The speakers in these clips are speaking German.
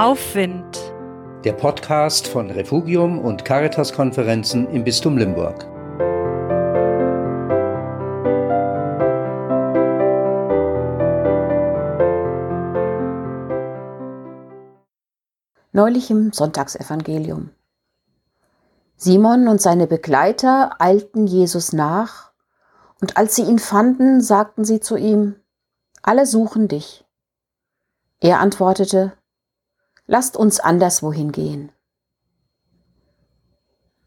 Aufwind. Der Podcast von Refugium und Caritas-Konferenzen im Bistum Limburg. Neulich im Sonntagsevangelium. Simon und seine Begleiter eilten Jesus nach, und als sie ihn fanden, sagten sie zu ihm, alle suchen dich. Er antwortete, lasst uns anderswohin gehen.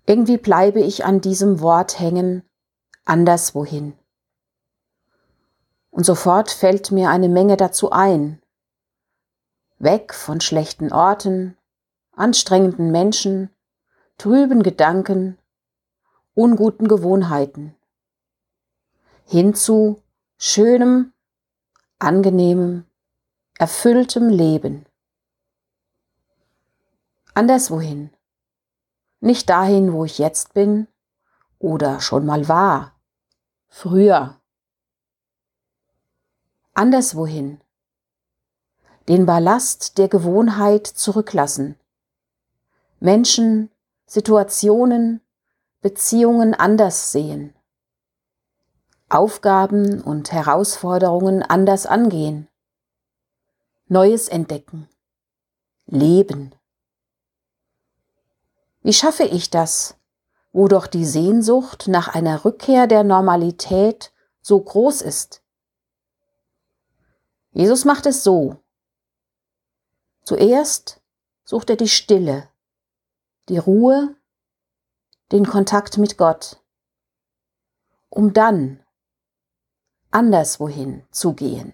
Irgendwie bleibe ich an diesem Wort hängen, anderswohin. Und sofort fällt mir eine Menge dazu ein. Weg von schlechten Orten, anstrengenden Menschen, trüben Gedanken, unguten Gewohnheiten. Hin zu schönem, angenehmem, erfülltem Leben. Anderswohin. Nicht dahin, wo ich jetzt bin oder schon mal war. Früher. Anderswohin. Den Ballast der Gewohnheit zurücklassen. Menschen, Situationen, Beziehungen anders sehen. Aufgaben und Herausforderungen anders angehen. Neues entdecken. Leben. Wie schaffe ich das, wo doch die Sehnsucht nach einer Rückkehr der Normalität so groß ist? Jesus macht es so. Zuerst sucht er die Stille, die Ruhe, den Kontakt mit Gott, um dann anderswohin zu gehen.